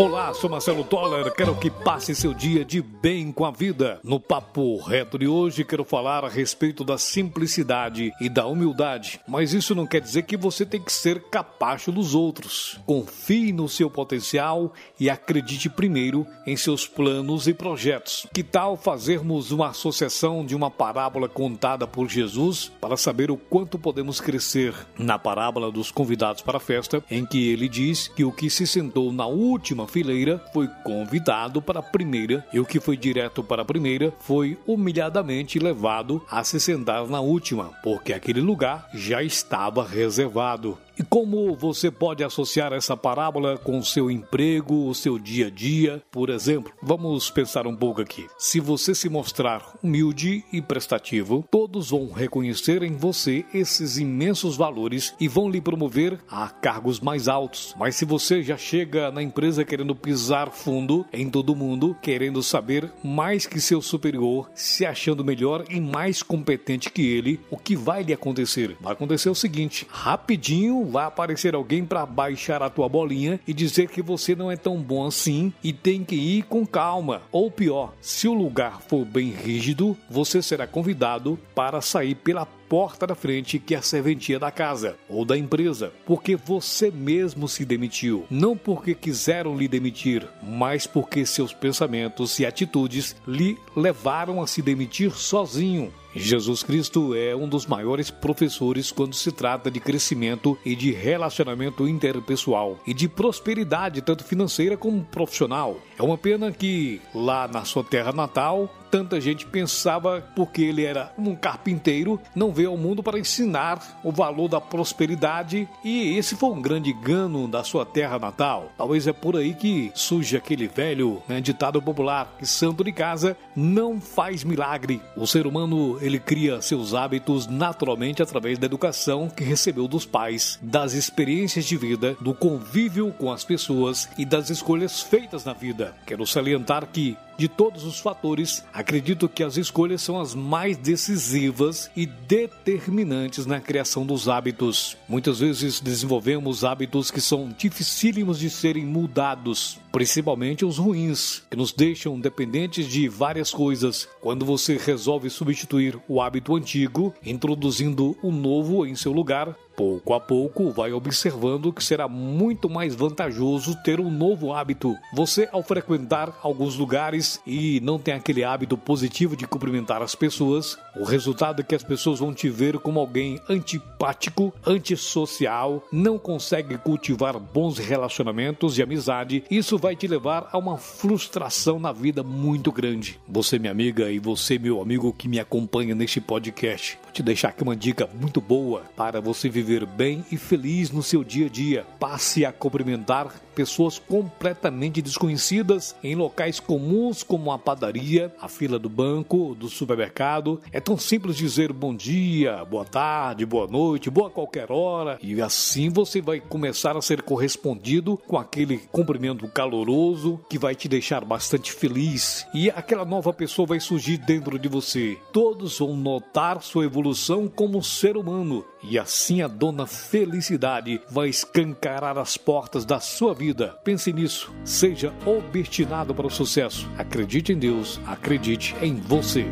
Olá, sou Marcelo Toller. Quero que passe seu dia de bem com a vida. No Papo Reto de hoje, quero falar a respeito da simplicidade e da humildade. Mas isso não quer dizer que você tem que ser capacho dos outros. Confie no seu potencial e acredite primeiro em seus planos e projetos. Que tal fazermos uma associação de uma parábola contada por Jesus para saber o quanto podemos crescer? Na parábola dos convidados para a festa, em que ele diz que o que se sentou na última fileira foi convidado para a primeira e o que foi direto para a primeira foi humilhadamente levado a se sentar na última, porque aquele lugar já estava reservado. E como você pode associar essa parábola com o seu emprego, o seu dia a dia? Por exemplo, vamos pensar um pouco aqui. Se você se mostrar humilde e prestativo, todos vão reconhecer em você esses imensos valores e vão lhe promover a cargos mais altos. Mas se você já chega na empresa querendo pisar fundo em todo mundo, querendo saber mais que seu superior, se achando melhor e mais competente que ele, o que vai lhe acontecer? Vai acontecer o seguinte: rapidinho vai aparecer alguém para baixar a tua bolinha e dizer que você não é tão bom assim e tem que ir com calma. Ou pior, se o lugar for bem rígido, você será convidado para sair pela porta da frente que a serventia da casa ou da empresa, porque você mesmo se demitiu, não porque quiseram lhe demitir, mas porque seus pensamentos e atitudes lhe levaram a se demitir sozinho. Jesus Cristo é um dos maiores professores quando se trata de crescimento e de relacionamento interpessoal e de prosperidade, tanto financeira como profissional. É uma pena que lá na sua terra natal tanta gente pensava, porque ele era um carpinteiro, não veio ao mundo para ensinar o valor da prosperidade e esse foi um grande gano da sua terra natal. Talvez é por aí que surge aquele velho né, ditado popular que santo de casa não faz milagre. O ser humano ele cria seus hábitos naturalmente através da educação que recebeu dos pais, das experiências de vida, do convívio com as pessoas e das escolhas feitas na vida. Quero salientar que de todos os fatores, acredito que as escolhas são as mais decisivas e determinantes na criação dos hábitos. Muitas vezes desenvolvemos hábitos que são dificílimos de serem mudados, principalmente os ruins, que nos deixam dependentes de várias coisas. Quando você resolve substituir o hábito antigo, introduzindo o novo em seu lugar, pouco a pouco vai observando que será muito mais vantajoso ter um novo hábito. Você, ao frequentar alguns lugares e não tem aquele hábito positivo de cumprimentar as pessoas, o resultado é que as pessoas vão te ver como alguém antipático, antissocial, não consegue cultivar bons relacionamentos de amizade. Isso vai te levar a uma frustração na vida muito grande. Você, minha amiga, e você, meu amigo que me acompanha neste podcast, vou te deixar aqui uma dica muito boa para você viver viver bem e feliz no seu dia a dia. Passe a cumprimentar pessoas completamente desconhecidas em locais comuns como a padaria, a fila do banco, do supermercado. É tão simples dizer bom dia, boa tarde, boa noite, boa qualquer hora e assim você vai começar a ser correspondido com aquele cumprimento caloroso que vai te deixar bastante feliz e aquela nova pessoa vai surgir dentro de você. Todos vão notar sua evolução como ser humano e assim a dona Felicidade vai escancarar as portas da sua vida. Pense nisso. Seja obstinado para o sucesso. Acredite em Deus. Acredite em você.